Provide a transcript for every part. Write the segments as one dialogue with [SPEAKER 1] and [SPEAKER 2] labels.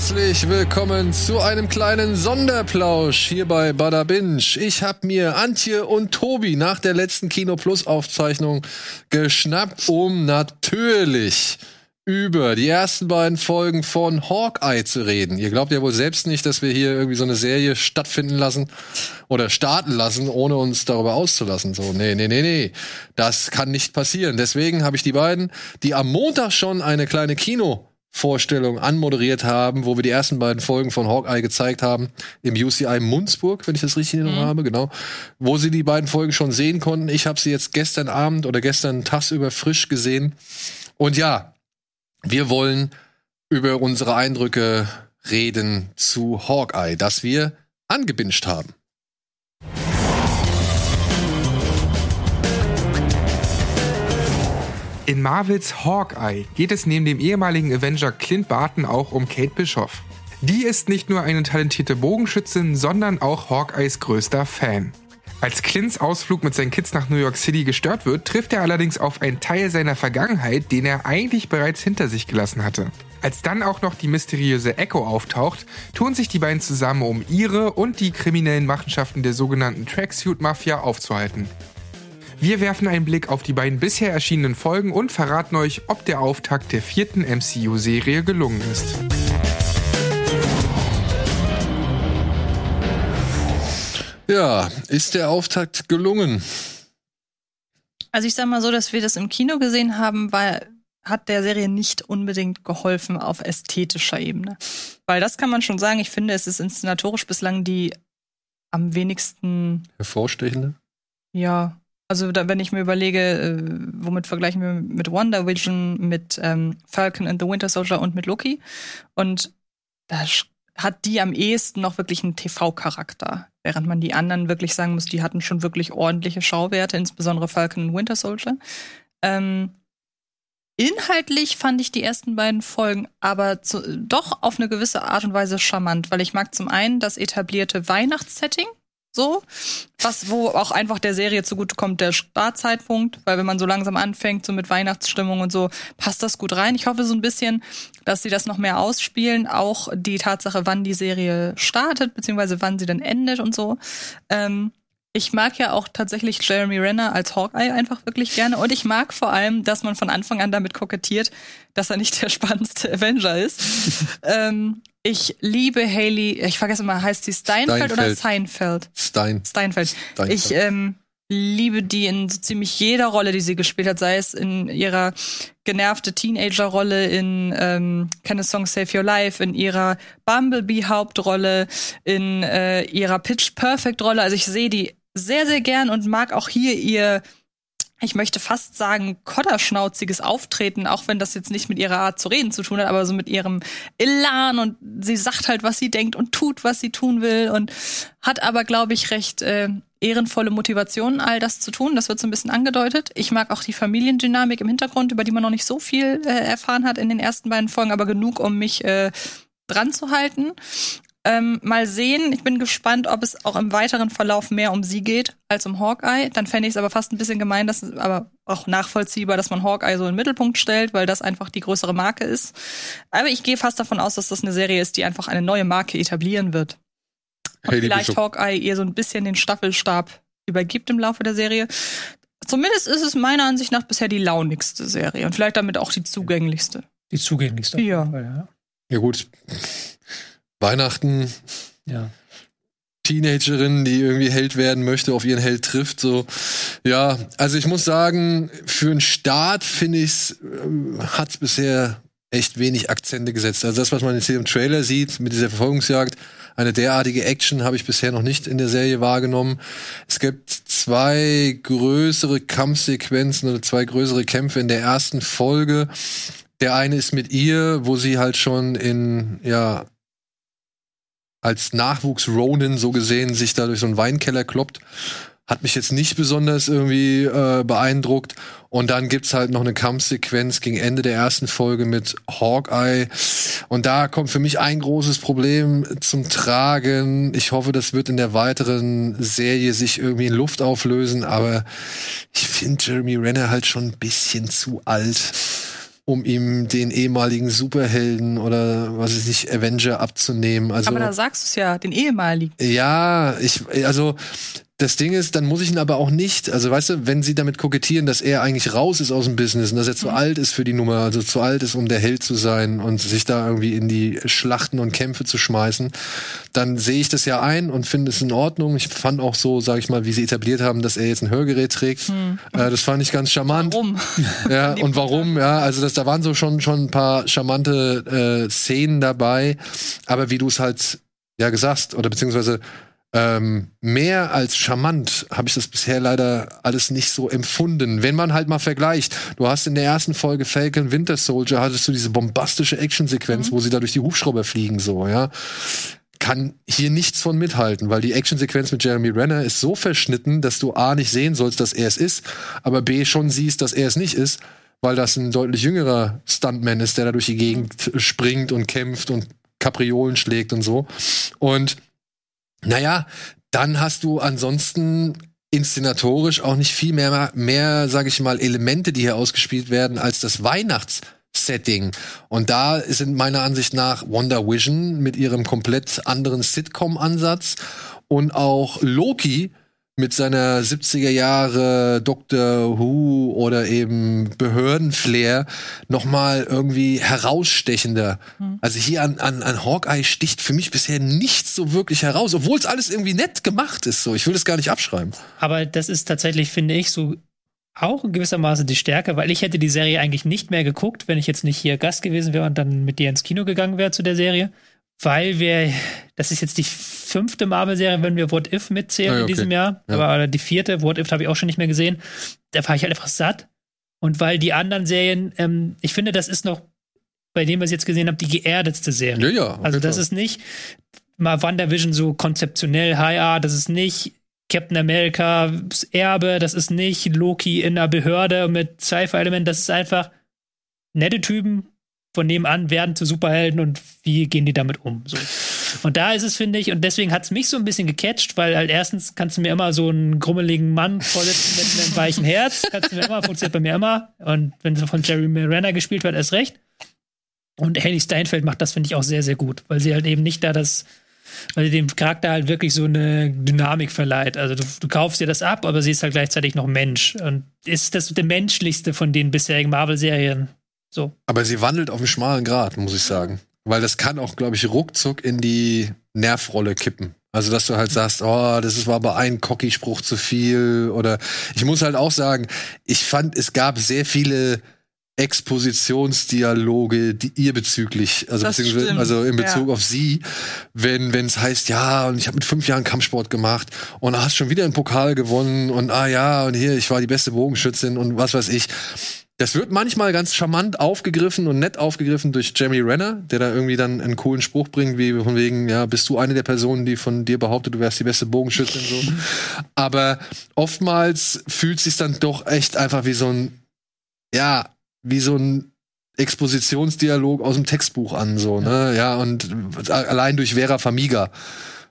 [SPEAKER 1] herzlich willkommen zu einem kleinen Sonderplausch hier bei Bada Binge. Ich habe mir Antje und Tobi nach der letzten Kino Plus Aufzeichnung geschnappt, um natürlich über die ersten beiden Folgen von Hawkeye zu reden. Ihr glaubt ja wohl selbst nicht, dass wir hier irgendwie so eine Serie stattfinden lassen oder starten lassen, ohne uns darüber auszulassen. So, nee, nee, nee, nee. Das kann nicht passieren. Deswegen habe ich die beiden, die am Montag schon eine kleine Kino Vorstellung anmoderiert haben, wo wir die ersten beiden Folgen von Hawkeye gezeigt haben, im UCI Munzburg, wenn ich das richtig in Erinnerung mhm. habe, genau, wo sie die beiden Folgen schon sehen konnten. Ich habe sie jetzt gestern Abend oder gestern tagsüber frisch gesehen. Und ja, wir wollen über unsere Eindrücke reden zu Hawkeye, das wir angebinscht haben.
[SPEAKER 2] In Marvels Hawkeye geht es neben dem ehemaligen Avenger Clint Barton auch um Kate Bishop. Die ist nicht nur eine talentierte Bogenschützin, sondern auch Hawkeyes größter Fan. Als Clints Ausflug mit seinen Kids nach New York City gestört wird, trifft er allerdings auf einen Teil seiner Vergangenheit, den er eigentlich bereits hinter sich gelassen hatte. Als dann auch noch die mysteriöse Echo auftaucht, tun sich die beiden zusammen, um ihre und die kriminellen Machenschaften der sogenannten Tracksuit Mafia aufzuhalten. Wir werfen einen Blick auf die beiden bisher erschienenen Folgen und verraten euch, ob der Auftakt der vierten MCU-Serie gelungen ist.
[SPEAKER 1] Ja, ist der Auftakt gelungen?
[SPEAKER 3] Also ich sag mal so, dass wir das im Kino gesehen haben, weil hat der Serie nicht unbedingt geholfen auf ästhetischer Ebene. Weil das kann man schon sagen, ich finde, es ist inszenatorisch bislang die am wenigsten
[SPEAKER 1] hervorstechende.
[SPEAKER 3] Ja, also da, wenn ich mir überlege, äh, womit vergleichen wir mit Wonder Vision, mit ähm, Falcon and the Winter Soldier und mit Loki. Und da hat die am ehesten noch wirklich einen TV-Charakter. Während man die anderen wirklich sagen muss, die hatten schon wirklich ordentliche Schauwerte, insbesondere Falcon und Winter Soldier. Ähm, inhaltlich fand ich die ersten beiden Folgen aber zu, doch auf eine gewisse Art und Weise charmant, weil ich mag zum einen das etablierte Weihnachtssetting so, was, wo auch einfach der Serie zugutekommt, der Startzeitpunkt, weil wenn man so langsam anfängt, so mit Weihnachtsstimmung und so, passt das gut rein. Ich hoffe so ein bisschen, dass sie das noch mehr ausspielen, auch die Tatsache, wann die Serie startet, beziehungsweise wann sie dann endet und so. Ähm, ich mag ja auch tatsächlich Jeremy Renner als Hawkeye einfach wirklich gerne. Und ich mag vor allem, dass man von Anfang an damit kokettiert, dass er nicht der spannendste Avenger ist. ähm, ich liebe Haley, ich vergesse mal, heißt sie Steinfeld, Steinfeld. oder Seinfeld?
[SPEAKER 1] Stein.
[SPEAKER 3] Steinfeld. Steinfeld. Ich ähm, liebe die in so ziemlich jeder Rolle, die sie gespielt hat, sei es in ihrer genervte Teenager-Rolle in ähm, Can a Song Save Your Life, in ihrer Bumblebee-Hauptrolle, in äh, ihrer Pitch Perfect-Rolle. Also ich sehe die sehr, sehr gern und mag auch hier ihr, ich möchte fast sagen, kodderschnauziges Auftreten, auch wenn das jetzt nicht mit ihrer Art zu reden zu tun hat, aber so mit ihrem Elan und sie sagt halt, was sie denkt und tut, was sie tun will und hat aber, glaube ich, recht äh, ehrenvolle Motivation, all das zu tun. Das wird so ein bisschen angedeutet. Ich mag auch die Familiendynamik im Hintergrund, über die man noch nicht so viel äh, erfahren hat in den ersten beiden Folgen, aber genug, um mich äh, dran zu halten. Ähm, mal sehen. Ich bin gespannt, ob es auch im weiteren Verlauf mehr um sie geht als um Hawkeye. Dann fände ich es aber fast ein bisschen gemein, dass aber auch nachvollziehbar, dass man Hawkeye so in den Mittelpunkt stellt, weil das einfach die größere Marke ist. Aber ich gehe fast davon aus, dass das eine Serie ist, die einfach eine neue Marke etablieren wird. Und hey, vielleicht Hawkeye ihr so ein bisschen den Staffelstab übergibt im Laufe der Serie. Zumindest ist es meiner Ansicht nach bisher die launigste Serie und vielleicht damit auch die zugänglichste.
[SPEAKER 4] Die zugänglichste.
[SPEAKER 3] Ja.
[SPEAKER 1] Ja, ja gut. Weihnachten.
[SPEAKER 4] Ja.
[SPEAKER 1] Teenagerin, die irgendwie Held werden möchte, auf ihren Held trifft. So, ja, also ich muss sagen, für einen Start finde ich, äh, hat's bisher echt wenig Akzente gesetzt. Also das, was man jetzt hier im Trailer sieht mit dieser Verfolgungsjagd, eine derartige Action habe ich bisher noch nicht in der Serie wahrgenommen. Es gibt zwei größere Kampfsequenzen oder zwei größere Kämpfe in der ersten Folge. Der eine ist mit ihr, wo sie halt schon in ja als Nachwuchs Ronin so gesehen sich da durch so einen Weinkeller kloppt. Hat mich jetzt nicht besonders irgendwie äh, beeindruckt. Und dann gibt's halt noch eine Kampfsequenz gegen Ende der ersten Folge mit Hawkeye. Und da kommt für mich ein großes Problem zum Tragen. Ich hoffe, das wird in der weiteren Serie sich irgendwie in Luft auflösen. Aber ich finde Jeremy Renner halt schon ein bisschen zu alt um ihm den ehemaligen Superhelden oder was weiß ich, Avenger abzunehmen. Also,
[SPEAKER 3] Aber da sagst du es ja, den ehemaligen.
[SPEAKER 1] ja, ich, also das Ding ist, dann muss ich ihn aber auch nicht, also weißt du, wenn sie damit kokettieren, dass er eigentlich raus ist aus dem Business und dass er zu alt ist für die Nummer, also zu alt ist, um der Held zu sein und sich da irgendwie in die Schlachten und Kämpfe zu schmeißen, dann sehe ich das ja ein und finde es in Ordnung. Ich fand auch so, sag ich mal, wie sie etabliert haben, dass er jetzt ein Hörgerät trägt. Äh, das fand ich ganz charmant.
[SPEAKER 3] Warum?
[SPEAKER 1] Ja, und warum? Ja, also das, da waren so schon schon ein paar charmante äh, Szenen dabei, aber wie du es halt ja gesagt oder beziehungsweise ähm, mehr als charmant habe ich das bisher leider alles nicht so empfunden. Wenn man halt mal vergleicht, du hast in der ersten Folge Falcon Winter Soldier hattest du diese bombastische Actionsequenz, wo sie da durch die Hubschrauber fliegen so, ja. Kann hier nichts von mithalten, weil die Actionsequenz mit Jeremy Renner ist so verschnitten, dass du A nicht sehen sollst, dass er es ist, aber B schon siehst, dass er es nicht ist, weil das ein deutlich jüngerer Stuntman ist, der da durch die Gegend springt und kämpft und Kapriolen schlägt und so. Und naja, dann hast du ansonsten inszenatorisch auch nicht viel mehr, mehr, sage ich mal, Elemente, die hier ausgespielt werden, als das Weihnachtssetting. Und da sind meiner Ansicht nach Wonder Vision mit ihrem komplett anderen Sitcom-Ansatz und auch Loki mit seiner 70er Jahre Doctor Who oder eben Behördenflair noch mal irgendwie herausstechender. Also hier an, an, an Hawkeye sticht für mich bisher nichts so wirklich heraus, obwohl es alles irgendwie nett gemacht ist. So, ich will das gar nicht abschreiben.
[SPEAKER 4] Aber das ist tatsächlich, finde ich, so auch in gewissermaßen die Stärke, weil ich hätte die Serie eigentlich nicht mehr geguckt, wenn ich jetzt nicht hier Gast gewesen wäre und dann mit dir ins Kino gegangen wäre zu der Serie. Weil wir, das ist jetzt die fünfte Marvel-Serie, wenn wir What If mitzählen
[SPEAKER 1] Ah, ja,
[SPEAKER 4] in diesem
[SPEAKER 1] okay.
[SPEAKER 4] Jahr.
[SPEAKER 1] Ja.
[SPEAKER 4] Aber die vierte, What If habe ich auch schon nicht mehr gesehen. Da war ich halt einfach satt. Und weil die anderen Serien, ähm, ich finde, das ist noch, bei dem, was ich jetzt gesehen habe, die geerdetste Serie.
[SPEAKER 1] Ja, ja.
[SPEAKER 4] Also das
[SPEAKER 1] Fall.
[SPEAKER 4] ist nicht mal WandaVision so konzeptionell High Art, das ist nicht Captain America's Erbe, das ist nicht Loki in einer Behörde mit Sci-Fi-Elementen, das ist einfach nette Typen von nebenan werden zu Superhelden und wie gehen die damit um. So. Und da ist es, finde ich, und deswegen hat es mich so ein bisschen gecatcht, weil halt erstens kannst du mir immer so einen grummeligen Mann vorsitzen mit einem weichen Herz, kannst du mir immer, funktioniert bei mir immer. Und wenn es von Jeremy Renner gespielt wird, erst recht. Und Haley Steinfeld macht das, finde ich, auch sehr, sehr gut, weil sie halt eben nicht da das, weil sie dem Charakter halt wirklich so eine Dynamik verleiht. Also du, du kaufst dir das ab, aber sie ist halt gleichzeitig noch Mensch. Und ist das der menschlichste von den bisherigen Marvel-Serien. So.
[SPEAKER 1] Aber sie wandelt auf einem schmalen Grad, muss ich sagen. Weil das kann auch, glaube ich, ruckzuck in die Nervrolle kippen. Also, dass du halt sagst, oh, das ist- war aber ein Cocky-Spruch zu viel. Oder ich muss halt auch sagen, ich fand, es gab sehr viele Expositionsdialoge, die ihr bezüglich, also, also in Bezug
[SPEAKER 3] ja.
[SPEAKER 1] auf sie, wenn wenn es heißt, ja, und ich habe mit fünf Jahren Kampfsport gemacht und hast schon wieder einen Pokal gewonnen und ah ja, und hier, ich war die beste Bogenschützin und was weiß ich. Das wird manchmal ganz charmant aufgegriffen und nett aufgegriffen durch Jeremy Renner, der da irgendwie dann einen coolen Spruch bringt, wie von wegen, ja, bist du eine der Personen, die von dir behauptet, du wärst die beste Bogenschützin so. Aber oftmals fühlt sich dann doch echt einfach wie so ein, ja, wie so ein Expositionsdialog aus dem Textbuch an, so, ne? Ja, und allein durch Vera Famiga,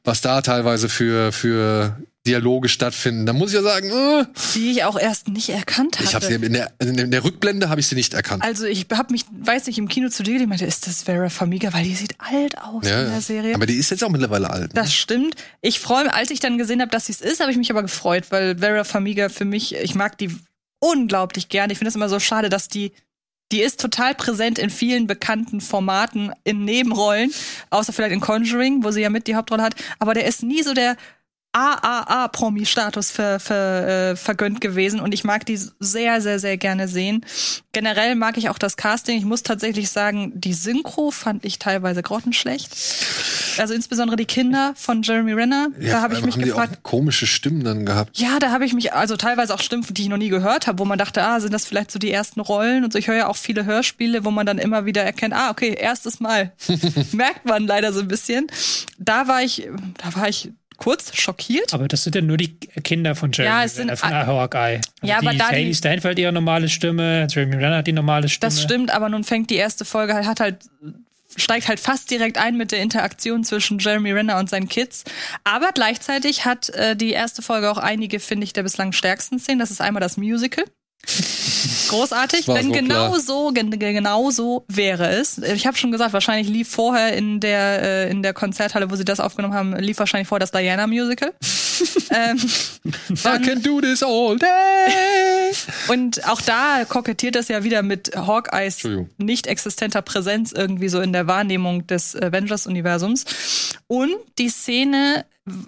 [SPEAKER 1] was da teilweise für, für Dialoge stattfinden. Da muss ich ja sagen, äh,
[SPEAKER 3] Die ich auch erst nicht erkannt hatte.
[SPEAKER 1] ich habe sie in der, in der Rückblende habe ich sie nicht erkannt.
[SPEAKER 3] also ich habe mich, weiß nicht, im Kino zu dir gedacht, meinte, ist das Vera Famiga, weil die sieht alt aus
[SPEAKER 1] Ja,
[SPEAKER 3] in der Serie.
[SPEAKER 1] aber die ist jetzt auch mittlerweile alt. ne?
[SPEAKER 3] Das stimmt. Ich freue mich, als ich dann gesehen habe, dass sie es ist, habe ich mich aber gefreut, weil Vera Famiga für mich, ich mag die unglaublich gern. Ich finde es immer so schade, dass die, die ist total präsent in vielen bekannten Formaten in Nebenrollen, außer vielleicht in Conjuring, wo sie ja mit die Hauptrolle hat. Aber der ist nie so der AAA-Promi-Status ver, ver, äh, vergönnt gewesen und ich mag die sehr, sehr, sehr gerne sehen. Generell mag ich auch das Casting. Ich muss tatsächlich sagen, die Synchro fand ich teilweise grottenschlecht. Also insbesondere die Kinder von Jeremy Renner. da habe ich mich
[SPEAKER 1] haben die
[SPEAKER 3] gefragt.
[SPEAKER 1] auch komische Stimmen dann gehabt.
[SPEAKER 3] Ja, da habe ich mich, also teilweise auch Stimmen, die ich noch nie gehört habe, wo man dachte, ah, sind das vielleicht so die ersten Rollen und so. Ich höre ja auch viele Hörspiele, wo man dann immer wieder erkennt, ah, okay, erstes Mal. Merkt man leider so ein bisschen. Da war ich, da war ich kurz schockiert.
[SPEAKER 4] Aber das sind ja nur die Kinder von Jeremy
[SPEAKER 3] Ja, es sind
[SPEAKER 4] von
[SPEAKER 3] a-
[SPEAKER 4] Hawkeye. Also
[SPEAKER 3] Ja, aber da
[SPEAKER 4] Haley Steinfeld ihre normale Stimme, Jeremy Renner hat die normale Stimme.
[SPEAKER 3] Das stimmt, aber nun fängt die erste Folge halt, hat halt steigt halt fast direkt ein mit der Interaktion zwischen Jeremy Renner und seinen Kids. Aber gleichzeitig hat äh, die erste Folge auch einige, finde ich, der bislang stärksten Szenen. Das ist einmal das Musical. Großartig, denn
[SPEAKER 1] so
[SPEAKER 3] genau
[SPEAKER 1] klar.
[SPEAKER 3] so, gen genau so wäre es. Ich habe schon gesagt, wahrscheinlich lief vorher in der äh, in der Konzerthalle, wo sie das aufgenommen haben, lief wahrscheinlich vorher das Diana Musical. ähm,
[SPEAKER 1] I can do this all day.
[SPEAKER 3] und auch da kokettiert das ja wieder mit Hawkeyes nicht existenter Präsenz irgendwie so in der Wahrnehmung des Avengers-Universums. Und die Szene,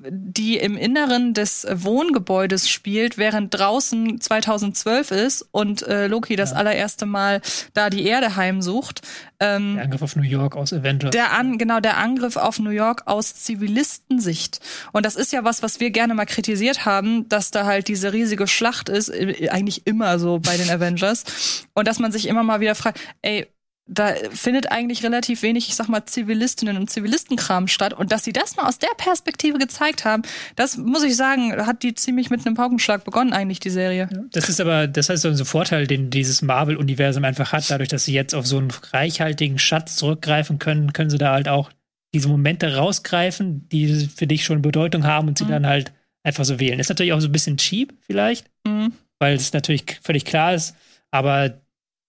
[SPEAKER 3] die im Inneren des Wohngebäudes spielt, während draußen 2012 ist und äh, Loki das allererste Mal da die Erde heimsucht. Ähm,
[SPEAKER 4] Der Angriff auf New York aus Avengers.
[SPEAKER 3] der an, genau, der Angriff auf New York aus Zivilistensicht. Und das ist ja was, was wir gerne mal kritisiert haben, dass da halt diese riesige Schlacht ist, äh, eigentlich immer so bei den Avengers. Und dass man sich immer mal wieder fragt, ey, da findet eigentlich relativ wenig, ich sag mal, Zivilistinnen und Zivilistenkram statt. Und dass sie das mal aus der Perspektive gezeigt haben, das muss ich sagen, hat die ziemlich mit einem Paukenschlag begonnen, eigentlich, die Serie.
[SPEAKER 4] Das ist aber, das heißt so ein Vorteil, den dieses Marvel-Universum einfach hat, dadurch, dass sie jetzt auf so einen reichhaltigen Schatz zurückgreifen können, können sie da halt auch diese Momente rausgreifen, die für dich schon Bedeutung haben und sie
[SPEAKER 3] Mhm.
[SPEAKER 4] dann halt einfach so wählen. Ist natürlich auch so ein bisschen cheap, vielleicht,
[SPEAKER 3] Mhm.
[SPEAKER 4] weil es natürlich völlig klar ist, aber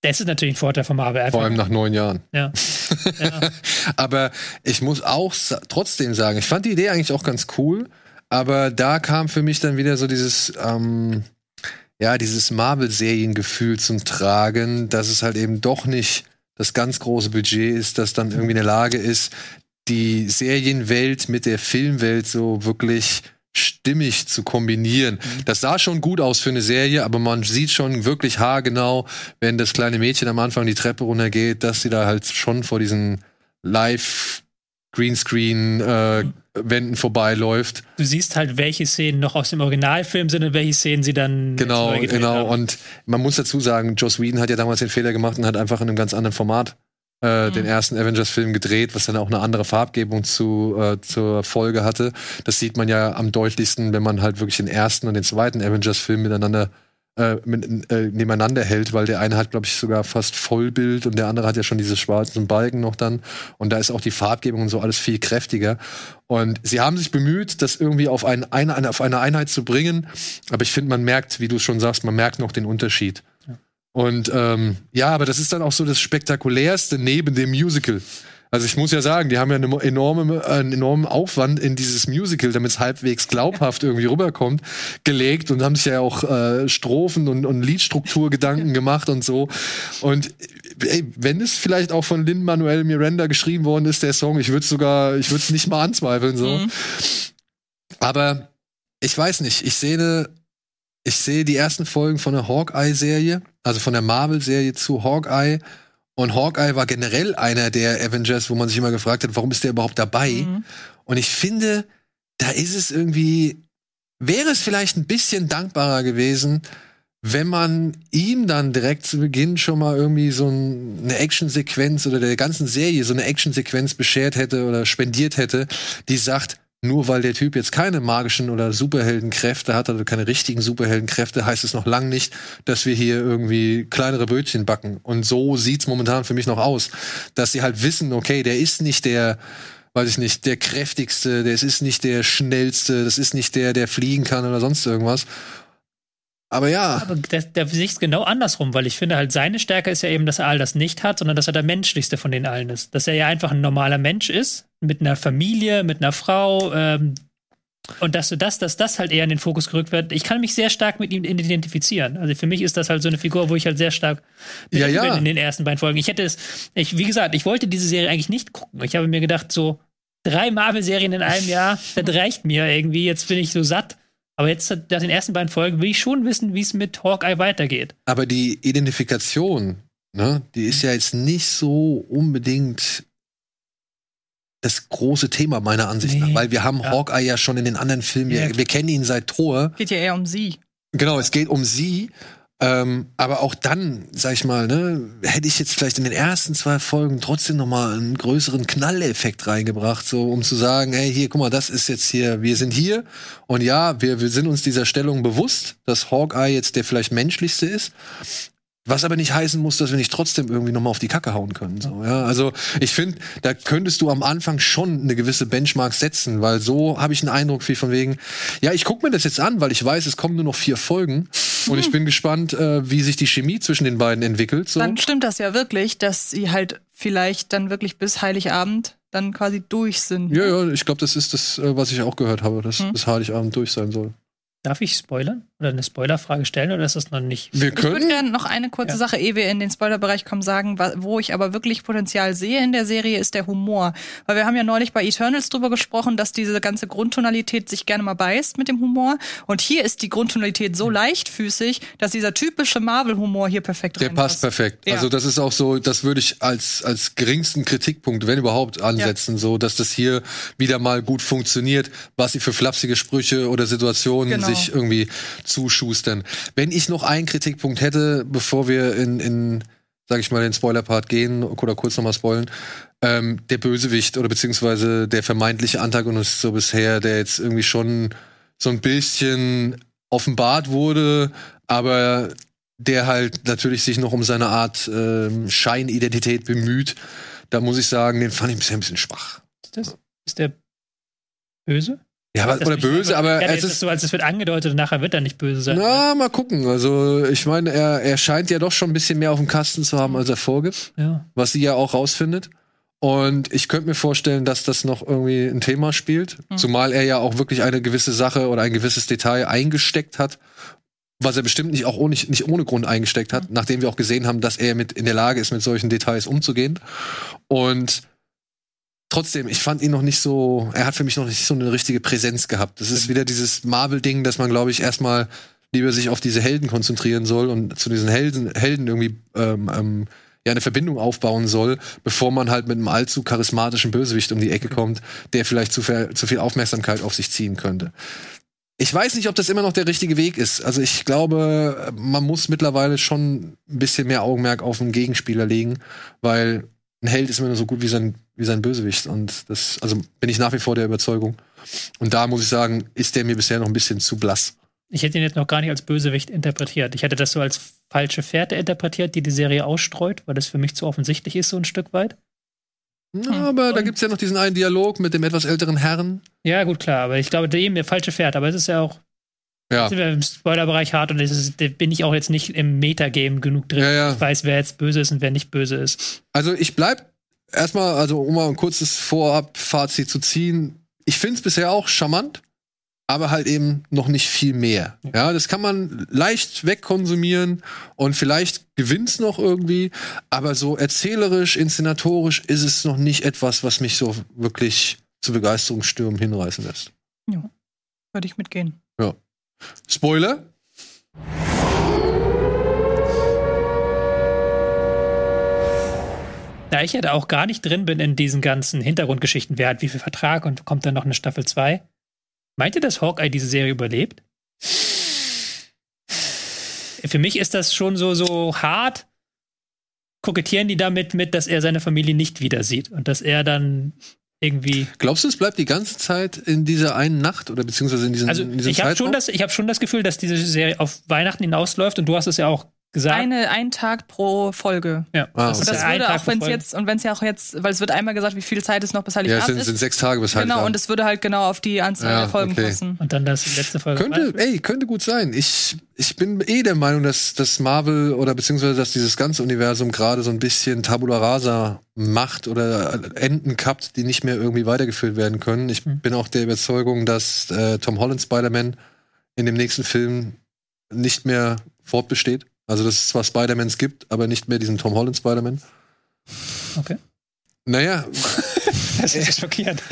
[SPEAKER 4] das ist natürlich ein Vorteil von Marvel. Einfach,
[SPEAKER 1] Vor allem nach neun Jahren.
[SPEAKER 4] ja. ja.
[SPEAKER 1] Aber ich muss auch trotzdem sagen, ich fand die Idee eigentlich auch ganz cool, aber da kam für mich dann wieder so dieses, ähm, ja, dieses Marvel-Seriengefühl zum Tragen, dass es halt eben doch nicht das ganz große Budget ist, das dann irgendwie in der Lage ist, die Serienwelt mit der Filmwelt so wirklich stimmig zu kombinieren. Das sah schon gut aus für eine Serie, aber man sieht schon wirklich haargenau, wenn das kleine Mädchen am Anfang die Treppe runtergeht, dass sie da halt schon vor diesen Live Greenscreen äh, Wänden vorbeiläuft.
[SPEAKER 4] Du siehst halt, welche Szenen noch aus dem Originalfilm sind und welche Szenen sie dann
[SPEAKER 1] Genau,
[SPEAKER 4] neu
[SPEAKER 1] genau.
[SPEAKER 4] haben.
[SPEAKER 1] Und man muss dazu sagen, Joss Whedon hat ja damals den Fehler gemacht und hat einfach in einem ganz anderen Format äh,
[SPEAKER 3] Mhm.
[SPEAKER 1] den ersten Avengers-Film gedreht, was dann auch eine andere Farbgebung zu, äh, zur Folge hatte. Das sieht man ja am deutlichsten, wenn man halt wirklich den ersten und den zweiten Avengers-Film miteinander äh, mit, äh, nebeneinander hält, weil der eine hat, glaube ich, sogar fast Vollbild und der andere hat ja schon diese schwarzen Balken noch dann. Und da ist auch die Farbgebung und so alles viel kräftiger. Und sie haben sich bemüht, das irgendwie auf, ein, eine, auf eine Einheit zu bringen. Aber ich finde, man merkt, wie du schon sagst, man merkt noch den Unterschied. Und ähm, ja, aber das ist dann auch so das Spektakulärste neben dem Musical. Also ich muss ja sagen, die haben ja eine enorme, einen enormen Aufwand in dieses Musical, damit es halbwegs glaubhaft irgendwie rüberkommt, gelegt und haben sich ja auch äh, Strophen und, und Liedstrukturgedanken gemacht und so. Und ey, wenn es vielleicht auch von Lin Manuel Miranda geschrieben worden ist, der Song, ich würde sogar, ich würde es nicht mal anzweifeln so.
[SPEAKER 3] Mhm.
[SPEAKER 1] Aber ich weiß nicht, ich sehe ich sehe die ersten Folgen von der Hawkeye-Serie, also von der Marvel-Serie zu Hawkeye. Und Hawkeye war generell einer der Avengers, wo man sich immer gefragt hat, warum ist der überhaupt dabei?
[SPEAKER 3] Mhm.
[SPEAKER 1] Und ich finde, da ist es irgendwie, wäre es vielleicht ein bisschen dankbarer gewesen, wenn man ihm dann direkt zu Beginn schon mal irgendwie so ein, eine Actionsequenz oder der ganzen Serie so eine Actionsequenz beschert hätte oder spendiert hätte, die sagt, nur weil der Typ jetzt keine magischen oder Superheldenkräfte hat, also keine richtigen Superheldenkräfte, heißt es noch lang nicht, dass wir hier irgendwie kleinere Brötchen backen. Und so sieht's momentan für mich noch aus, dass sie halt wissen, okay, der ist nicht der weiß ich nicht, der kräftigste, der ist nicht der schnellste, das ist nicht der, der fliegen kann oder sonst irgendwas. Aber ja,
[SPEAKER 4] Aber der, der sehe ich genau andersrum, weil ich finde halt, seine Stärke ist ja eben, dass er all das nicht hat, sondern dass er der menschlichste von den allen ist. Dass er ja einfach ein normaler Mensch ist, mit einer Familie, mit einer Frau, ähm, und dass du das, dass das halt eher in den Fokus gerückt wird. Ich kann mich sehr stark mit ihm identifizieren. Also für mich ist das halt so eine Figur, wo ich halt sehr stark
[SPEAKER 1] Ja, ja.
[SPEAKER 4] bin in den ersten beiden Folgen. Ich hätte es, ich, wie gesagt, ich wollte diese Serie eigentlich nicht gucken. Ich habe mir gedacht, so drei Marvel-Serien in einem Jahr, das reicht mir irgendwie. Jetzt bin ich so satt. Aber jetzt nach den ersten beiden Folgen will ich schon wissen, wie es mit Hawkeye weitergeht.
[SPEAKER 1] aber die Identifikation, ne, die ist ja jetzt nicht so unbedingt das große Thema meiner Ansicht
[SPEAKER 4] Nee.
[SPEAKER 1] nach, weil wir haben
[SPEAKER 4] Ja.
[SPEAKER 1] Hawkeye ja schon in den anderen Filmen,
[SPEAKER 4] Ja.
[SPEAKER 1] wir, wir kennen ihn seit Thor.
[SPEAKER 3] Geht ja eher um sie.
[SPEAKER 1] Genau, es geht um sie. Ähm, aber auch dann, sag ich mal, ne, hätte ich jetzt vielleicht in den ersten zwei Folgen trotzdem noch mal einen größeren Knalleffekt reingebracht, so um zu sagen, hey, hier, guck mal, das ist jetzt hier, wir sind hier und ja, wir, wir sind uns dieser Stellung bewusst, dass Hawkeye jetzt der vielleicht menschlichste ist. Was aber nicht heißen muss, dass wir nicht trotzdem irgendwie noch mal auf die Kacke hauen können. So, ja? Also ich finde, da könntest du am Anfang schon eine gewisse Benchmark setzen, weil so habe ich einen Eindruck wie von wegen, ja, ich gucke mir das jetzt an, weil ich weiß, es kommen nur noch vier Folgen Und ich bin gespannt, äh, wie sich die Chemie zwischen den beiden entwickelt. So.
[SPEAKER 3] Dann stimmt das ja wirklich, dass sie halt vielleicht dann wirklich bis Heiligabend dann quasi durch sind.
[SPEAKER 1] Ja, ja, ich glaube, das ist das, äh, was ich auch gehört habe, dass
[SPEAKER 3] Hm.
[SPEAKER 1] bis Heiligabend durch sein soll.
[SPEAKER 4] Darf ich spoilern? Oder eine Spoilerfrage stellen oder ist das noch nicht?
[SPEAKER 1] Wir
[SPEAKER 3] Ich würde
[SPEAKER 1] können.
[SPEAKER 3] gerne noch eine kurze
[SPEAKER 4] Ja.
[SPEAKER 3] Sache, ehe wir in den Spoilerbereich kommen, sagen, wo ich aber wirklich Potenzial sehe in der Serie, ist der Humor. Weil wir haben ja neulich bei Eternals drüber gesprochen, dass diese ganze Grundtonalität sich gerne mal beißt mit dem Humor. Und hier ist die Grundtonalität so leichtfüßig, dass dieser typische Marvel-Humor hier perfekt
[SPEAKER 1] Der passt perfekt.
[SPEAKER 3] Ja.
[SPEAKER 1] Also das ist auch so, das würde ich als als geringsten Kritikpunkt, wenn überhaupt, ansetzen, so dass das hier wieder mal gut funktioniert, was sie für flapsige Sprüche oder Situationen
[SPEAKER 3] Genau.
[SPEAKER 1] sich irgendwie zuschustern. Wenn ich noch einen Kritikpunkt hätte, bevor wir in, in sag ich mal, den Spoiler-Part gehen oder kurz nochmal spoilen, ähm, der Bösewicht oder beziehungsweise der vermeintliche Antagonist so bisher, der jetzt irgendwie schon so ein bisschen offenbart wurde, aber der halt natürlich sich noch um seine Art ähm, Scheinidentität bemüht. Da muss ich sagen, den fand ich bisher ein bisschen schwach.
[SPEAKER 4] Ist, das, ist der böse?
[SPEAKER 1] Ja, aber, oder böse,
[SPEAKER 4] einfach-
[SPEAKER 1] aber
[SPEAKER 4] ja,
[SPEAKER 1] es ist
[SPEAKER 4] so, als es wird angedeutet und nachher wird er nicht böse sein.
[SPEAKER 1] Na, mal gucken. Also, ich meine, er, er scheint ja doch schon ein bisschen mehr auf dem Kasten zu haben, als er vorgibt,
[SPEAKER 4] Ja.
[SPEAKER 1] was sie ja auch rausfindet. Und ich könnte mir vorstellen, dass das noch irgendwie ein Thema spielt. Zumal er ja auch wirklich eine gewisse Sache oder ein gewisses Detail eingesteckt hat, was er bestimmt nicht auch ohne, nicht ohne Grund eingesteckt hat, nachdem wir auch gesehen haben, dass er mit in der Lage ist, mit solchen Details umzugehen. Und trotzdem, ich fand ihn noch nicht so, er hat für mich noch nicht so eine richtige Präsenz gehabt. Das ist wieder dieses Marvel-Ding, dass man, glaube ich, erstmal lieber sich auf diese Helden konzentrieren soll und zu diesen Helden, Helden irgendwie ähm, ähm, ja eine Verbindung aufbauen soll, bevor man halt mit einem allzu charismatischen Bösewicht um die Ecke kommt, der vielleicht zu viel, zu viel Aufmerksamkeit auf sich ziehen könnte. Ich weiß nicht, ob das immer noch der richtige Weg ist. Also ich glaube, man muss mittlerweile schon ein bisschen mehr Augenmerk auf den Gegenspieler legen, weil ein Held ist immer nur so gut wie sein, wie sein Bösewicht. Und das, also bin ich nach wie vor der Überzeugung. Und da muss ich sagen, ist der mir bisher noch ein bisschen zu blass.
[SPEAKER 4] Ich hätte ihn jetzt noch gar nicht als Bösewicht interpretiert. Ich hätte das so als falsche Fährte interpretiert, die die Serie ausstreut, weil das für mich zu offensichtlich ist, so ein Stück weit.
[SPEAKER 1] Ja, aber da
[SPEAKER 4] Und-
[SPEAKER 1] gibt's ja noch diesen einen Dialog mit dem etwas älteren Herrn.
[SPEAKER 4] Ja, gut, klar, aber ich glaube, dem der falsche Fährte. Aber es ist ja auch,
[SPEAKER 1] Ja.
[SPEAKER 4] sind wir im Spoilerbereich hart und es ist, da bin ich auch jetzt nicht im Metagame genug drin.
[SPEAKER 1] Ja, ja.
[SPEAKER 4] Ich weiß, wer jetzt böse ist und wer nicht böse ist.
[SPEAKER 1] Also ich bleib erstmal, also um mal ein kurzes Vorab-Fazit zu ziehen, ich find's bisher auch charmant, aber halt eben noch nicht viel mehr. Ja, das kann man leicht wegkonsumieren und vielleicht gewinnt's noch irgendwie, aber so erzählerisch, inszenatorisch ist es noch nicht etwas, was mich so wirklich zu Begeisterungsstürmen hinreißen lässt.
[SPEAKER 3] Würde ich mitgehen.
[SPEAKER 1] Spoiler?
[SPEAKER 4] Da ich ja da auch gar nicht drin bin in diesen ganzen Hintergrundgeschichten, wer hat wie viel Vertrag und kommt dann noch eine Staffel 2, meint ihr, dass Hawkeye diese Serie überlebt? Für mich ist das schon so, so hart. Kokettieren die damit mit, dass er seine Familie nicht wieder sieht und dass er dann irgendwie.
[SPEAKER 1] Glaubst du, es bleibt die ganze Zeit in dieser einen Nacht oder beziehungsweise in diesem,
[SPEAKER 4] Also
[SPEAKER 1] in diesem
[SPEAKER 4] ich habe
[SPEAKER 1] Zeitraum?
[SPEAKER 4] schon das, ich habe schon das Gefühl, dass diese Serie auf Weihnachten hinausläuft und du hast es ja auch gesagt.
[SPEAKER 3] Eine, ein Tag pro Folge.
[SPEAKER 4] ja,
[SPEAKER 1] Ah,
[SPEAKER 4] ist
[SPEAKER 3] das
[SPEAKER 4] ja
[SPEAKER 3] würde auch, wenn es jetzt, und wenn es ja auch jetzt, weil es wird einmal gesagt, wie viel Zeit es noch bis
[SPEAKER 1] ja, es
[SPEAKER 3] Heiligabend
[SPEAKER 1] sind,
[SPEAKER 3] ist.
[SPEAKER 1] sind sechs Tage bis
[SPEAKER 3] Genau,
[SPEAKER 1] Heiligabend.
[SPEAKER 3] und es würde halt genau auf die Anzahl
[SPEAKER 1] Ja,
[SPEAKER 3] der Folgen
[SPEAKER 1] okay.
[SPEAKER 3] passen.
[SPEAKER 4] und dann das letzte Folge.
[SPEAKER 1] Könnte, ey, könnte gut sein. Ich, ich bin eh der Meinung, dass, dass Marvel oder beziehungsweise dass dieses ganze Universum gerade so ein bisschen Tabula Rasa macht oder Enden kappt, die nicht mehr irgendwie weitergeführt werden können. Ich
[SPEAKER 4] Hm.
[SPEAKER 1] bin auch der Überzeugung, dass äh, Tom Holland Spider-Man in dem nächsten Film nicht mehr fortbesteht. Also, dass es zwar Spider-Mans gibt, aber nicht mehr diesen Tom Holland Spider-Man.
[SPEAKER 4] Okay.
[SPEAKER 1] Naja,
[SPEAKER 4] Das ist ja schockierend.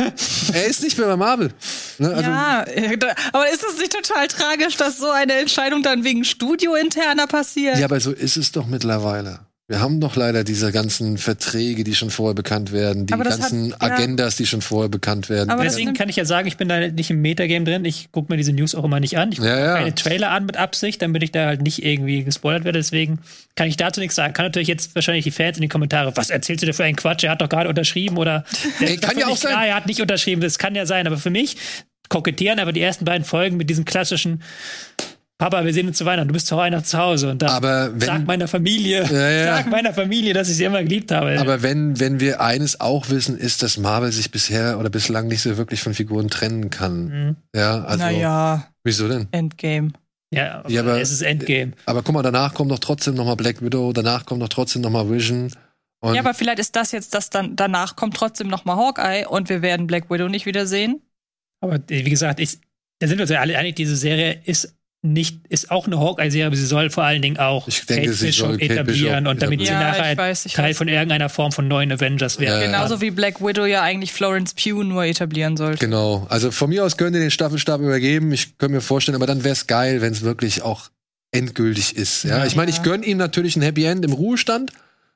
[SPEAKER 1] er ist nicht mehr bei Marvel. Ne? Also,
[SPEAKER 3] ja, äh, aber ist es nicht total tragisch, dass so eine Entscheidung dann wegen Studiointerner passiert?
[SPEAKER 1] Ja, aber so ist es doch mittlerweile. Wir haben doch leider diese ganzen Verträge, die schon vorher bekannt werden, die ganzen
[SPEAKER 3] hat- ja.
[SPEAKER 1] Agendas, die schon vorher bekannt werden.
[SPEAKER 3] Aber
[SPEAKER 4] Deswegen kann ich ja sagen, ich bin da nicht im Metagame drin. Ich gucke mir diese News auch immer nicht an. Ich gucke
[SPEAKER 1] Ja, ja.
[SPEAKER 4] keine Trailer an mit Absicht, damit ich da halt nicht irgendwie gespoilert werde. Deswegen kann ich dazu nichts sagen. Kann natürlich jetzt wahrscheinlich die Fans in die Kommentare, was erzählst du dir für einen Quatsch? Er hat doch gerade unterschrieben oder
[SPEAKER 1] Ey, kann ja auch sein.
[SPEAKER 4] Klar, er hat nicht unterschrieben. Das kann ja sein. Aber für mich kokettieren aber die ersten beiden Folgen mit diesem klassischen Papa, wir sehen uns zu Weihnachten, du bist zu Weihnachten zu Hause und da
[SPEAKER 1] Aber wenn-
[SPEAKER 4] sag meiner Familie,
[SPEAKER 1] Ja, ja.
[SPEAKER 4] sag meiner Familie, dass ich sie immer geliebt habe.
[SPEAKER 1] Aber wenn, wenn wir eines auch wissen, ist, dass Marvel sich bisher oder bislang nicht so wirklich von Figuren trennen kann.
[SPEAKER 4] Mhm.
[SPEAKER 1] Ja, also.
[SPEAKER 3] naja,
[SPEAKER 1] Wieso denn?
[SPEAKER 3] Endgame.
[SPEAKER 4] Ja, aber,
[SPEAKER 1] Ja, aber-
[SPEAKER 4] es ist Endgame.
[SPEAKER 1] Aber guck mal, danach kommt doch trotzdem noch mal Black Widow, danach kommt doch trotzdem noch mal Vision. Und
[SPEAKER 3] Ja, aber vielleicht ist das jetzt das dann danach kommt trotzdem noch mal Hawkeye und wir werden Black Widow nicht wiedersehen.
[SPEAKER 4] Aber wie gesagt, ich, da sind wir uns ja alle einig, diese Serie ist nicht, ist auch eine Hawkeye-Serie, aber sie soll vor allen Dingen auch
[SPEAKER 1] Ich denke, sie
[SPEAKER 4] Bishop
[SPEAKER 1] soll Kate
[SPEAKER 4] etablieren und damit sie
[SPEAKER 1] etablieren.
[SPEAKER 3] Ja,
[SPEAKER 4] nachher
[SPEAKER 3] ich weiß, ich
[SPEAKER 4] Teil
[SPEAKER 3] weiß.
[SPEAKER 4] von irgendeiner Form von neuen Avengers werden.
[SPEAKER 1] Ja, ja.
[SPEAKER 3] Genauso wie Black Widow ja eigentlich Florence Pugh nur etablieren sollte.
[SPEAKER 1] Genau. Also von mir aus könnt ihr den Staffelstab übergeben. Ich könnte mir vorstellen, aber dann wäre es geil, wenn es wirklich auch endgültig ist. Ja,
[SPEAKER 4] Ja.
[SPEAKER 1] ich meine, ich
[SPEAKER 3] Ja.
[SPEAKER 1] gönne ihm natürlich ein Happy End im Ruhestand.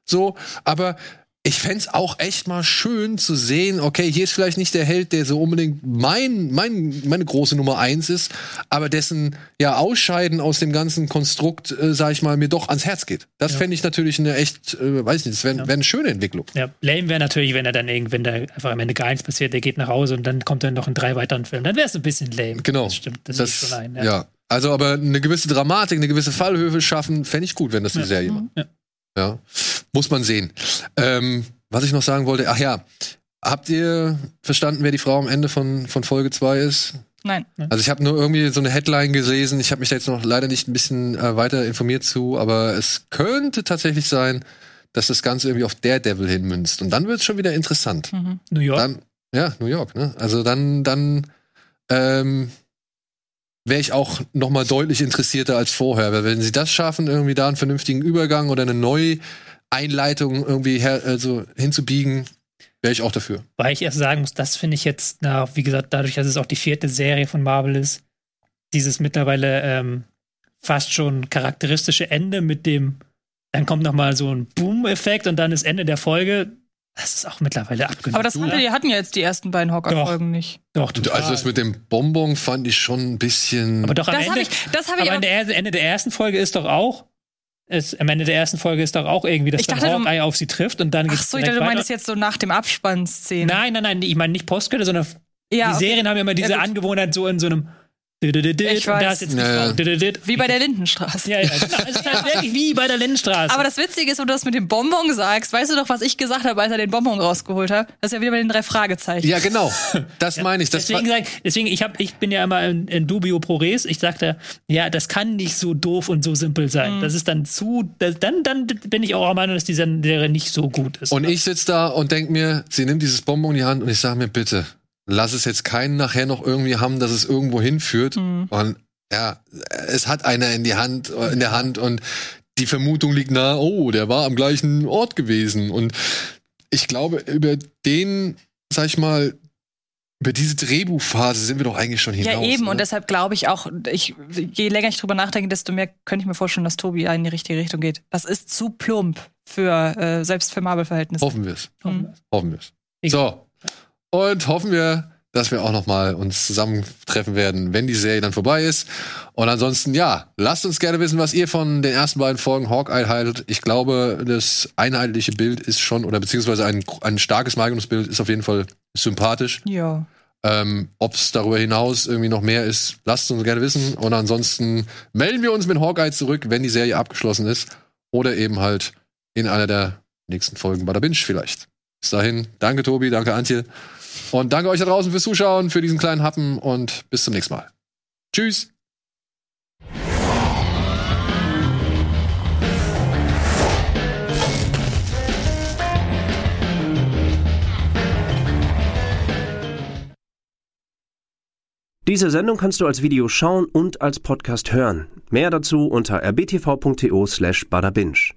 [SPEAKER 1] So, aber ich fänd's auch echt mal schön zu sehen, okay, hier ist vielleicht nicht der Held, der so unbedingt mein, mein, meine große Nummer eins ist, aber dessen ja Ausscheiden aus dem ganzen Konstrukt, äh, sag ich mal, mir doch ans Herz geht. Das
[SPEAKER 4] Ja.
[SPEAKER 1] fände ich natürlich eine echt, äh, weiß nicht, das wäre
[SPEAKER 4] Ja.
[SPEAKER 1] wär eine schöne Entwicklung.
[SPEAKER 4] Ja, lame wäre natürlich, wenn er dann irgendwann da einfach am Ende gar nichts passiert, der geht nach Hause und dann kommt er noch in drei weiteren Filmen. Dann wäre es ein bisschen lame.
[SPEAKER 1] Genau.
[SPEAKER 4] Das stimmt, das,
[SPEAKER 1] Das,
[SPEAKER 4] ist schon ein.
[SPEAKER 1] ja. Also, aber eine gewisse Dramatik, eine gewisse Fallhöhe schaffen, fände ich gut, wenn das
[SPEAKER 4] Ja.
[SPEAKER 1] Serie macht.
[SPEAKER 4] Ja.
[SPEAKER 1] Ja. Muss man sehen. Ähm, was ich noch sagen wollte, ach ja, habt ihr verstanden, wer die Frau am Ende von, von Folge 2 ist?
[SPEAKER 3] Nein.
[SPEAKER 1] Also ich habe nur irgendwie so eine Headline gelesen. Ich habe mich da jetzt noch leider nicht ein bisschen äh, weiter informiert zu, aber es könnte tatsächlich sein, dass das Ganze irgendwie auf Daredevil hinmünzt. Und dann wird es schon wieder interessant.
[SPEAKER 3] Mhm.
[SPEAKER 4] New York.
[SPEAKER 1] Dann, ja, New York, ne? Also dann, dann ähm, wäre ich auch noch mal deutlich interessierter als vorher. Weil wenn sie das schaffen, irgendwie da einen vernünftigen Übergang oder eine Neueinleitung irgendwie her, also hinzubiegen, wäre ich auch dafür.
[SPEAKER 4] Weil ich erst sagen muss, das finde ich jetzt, na, wie gesagt, dadurch, dass es auch die vierte Serie von Marvel ist, dieses mittlerweile ähm, fast schon charakteristische Ende mit dem, dann kommt noch mal so ein Boom-Effekt und dann ist Ende der Folge. Das ist auch mittlerweile abgenommen.
[SPEAKER 3] Aber das hatten, wir hatten ja jetzt die ersten beiden Hawkeye-Folgen nicht.
[SPEAKER 4] Doch, total.
[SPEAKER 1] Also das mit dem Bonbon fand ich schon ein bisschen.
[SPEAKER 4] aber doch am
[SPEAKER 3] Das habe
[SPEAKER 4] Ende,
[SPEAKER 3] ich, das hab ich
[SPEAKER 4] aber der, Ende der ersten Folge ist doch auch, es, am Ende der ersten Folge ist doch auch irgendwie, dass
[SPEAKER 3] Ich
[SPEAKER 4] dann
[SPEAKER 3] dachte, du-
[SPEAKER 4] Hawkeye auf sie trifft und dann
[SPEAKER 3] Ach
[SPEAKER 4] geht's
[SPEAKER 3] so, ich dachte, du meintest jetzt so nach dem Abspannszenen.
[SPEAKER 4] Nein, nein, nein, ich meine nicht Postcredit, sondern
[SPEAKER 3] ja,
[SPEAKER 4] die
[SPEAKER 3] okay.
[SPEAKER 4] Serien haben ja immer diese
[SPEAKER 3] Ja.
[SPEAKER 4] Angewohnheit, so in so einem
[SPEAKER 3] Ich weiß.
[SPEAKER 4] jetzt. Frau. Dididid.
[SPEAKER 3] Wie bei der Lindenstraße.
[SPEAKER 4] Ja, ja, genau. Ist halt wirklich wie bei der Lindenstraße.
[SPEAKER 3] Aber das Witzige ist, wenn du das mit dem Bonbon sagst, weißt du doch, was ich gesagt habe, als er den Bonbon rausgeholt hat? Das ist ja wieder bei den drei Fragezeichen.
[SPEAKER 1] ja, genau. Das meine ich. Das
[SPEAKER 4] deswegen, sag, deswegen ich, hab, ich bin ja immer in, in dubio pro res. Ich sagte, ja, das kann nicht so doof und so simpel
[SPEAKER 3] Mhm.
[SPEAKER 4] sein. Das ist dann zu, das, dann, dann bin ich auch der Meinung, dass die Serie nicht so gut ist.
[SPEAKER 1] Und ich sitze da und denk mir, sie nimmt dieses Bonbon in die Hand und ich sage mir, bitte, lass es jetzt keinen nachher noch irgendwie haben, dass es irgendwo hinführt.
[SPEAKER 3] Mhm.
[SPEAKER 1] Und ja, es hat einer in die Hand, in der Hand und die Vermutung liegt nahe, oh, der war am gleichen Ort gewesen. Und ich glaube, über den, sag ich mal, über diese Drehbuchphase sind wir doch eigentlich schon hinaus.
[SPEAKER 3] Ja, eben.
[SPEAKER 1] ne?
[SPEAKER 3] Und deshalb glaube ich auch, ich, je länger ich drüber nachdenke, desto mehr könnte ich mir vorstellen, dass Tobi in die richtige Richtung geht. Das ist zu plump für, äh, selbst für Marvel-Verhältnisse.
[SPEAKER 1] Hoffen wir es.
[SPEAKER 3] Mhm.
[SPEAKER 1] Hoffen wir es. So. Und hoffen wir, dass wir auch noch mal uns zusammentreffen werden, wenn die Serie dann vorbei ist. Und ansonsten, ja, lasst uns gerne wissen, was ihr von den ersten beiden Folgen Hawkeye haltet. Ich glaube, das einheitliche Bild ist schon, oder beziehungsweise ein, ein starkes Magnus-Bild ist auf jeden Fall sympathisch.
[SPEAKER 3] Ja.
[SPEAKER 1] Ähm, Ob es darüber hinaus irgendwie noch mehr ist, lasst uns gerne wissen. Und ansonsten melden wir uns mit Hawkeye zurück, wenn die Serie abgeschlossen ist. Oder eben halt in einer der nächsten Folgen bei der Binge vielleicht. Bis dahin, danke Tobi, danke Antje. Und danke euch da draußen fürs Zuschauen, für diesen kleinen Happen und bis zum nächsten Mal. Tschüss.
[SPEAKER 5] Diese Sendung kannst du als Video schauen und als Podcast hören. Mehr dazu unter rbtv.to slash badabinch.